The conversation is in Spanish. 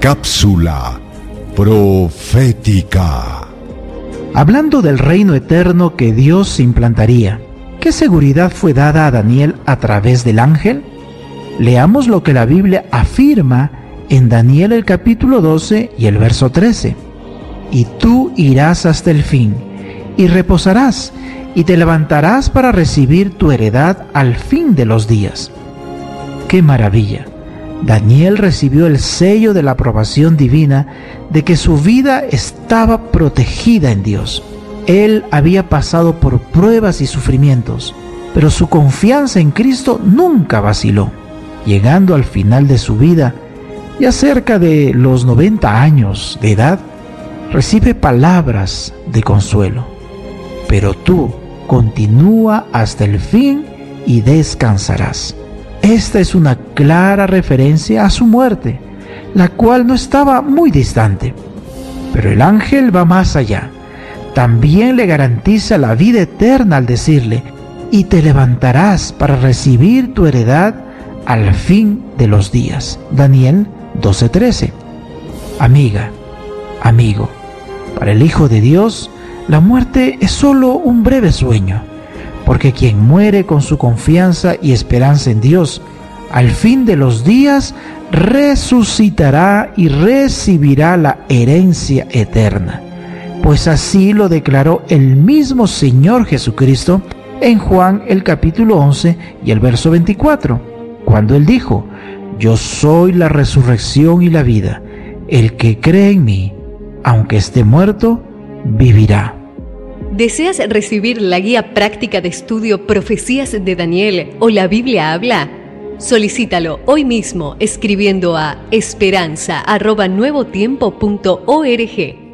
Cápsula profética. Hablando del reino eterno que Dios implantaría, ¿qué seguridad fue dada a Daniel a través del ángel? Leamos lo que la Biblia afirma en Daniel el capítulo 12 y el verso 13. Y tú irás hasta el fin, y reposarás, y te levantarás para recibir tu heredad al fin de los días. ¡Qué maravilla! Daniel recibió el sello de la aprobación divina de que su vida estaba protegida en Dios. Él había pasado por pruebas y sufrimientos, pero su confianza en Cristo nunca vaciló. Llegando al final de su vida, ya cerca de los 90 años de edad, recibe palabras de consuelo. Pero tú continúa hasta el fin y descansarás. Esta es una clara referencia a su muerte, la cual no estaba muy distante. Pero el ángel va más allá. También le garantiza la vida eterna al decirle, y te levantarás para recibir tu heredad al fin de los días. Daniel 12:13. Amiga, amigo, para el Hijo de Dios, la muerte es solo un breve sueño porque quien muere con su confianza y esperanza en Dios, al fin de los días resucitará y recibirá la herencia eterna. Pues así lo declaró el mismo Señor Jesucristo en Juan el capítulo 11 y el verso 24, cuando él dijo, Yo soy la resurrección y la vida, el que cree en mí, aunque esté muerto, vivirá. ¿Deseas recibir la guía práctica de estudio Profecías de Daniel o la Biblia habla? Solicítalo hoy mismo escribiendo a esperanza.nuevotiempo.org.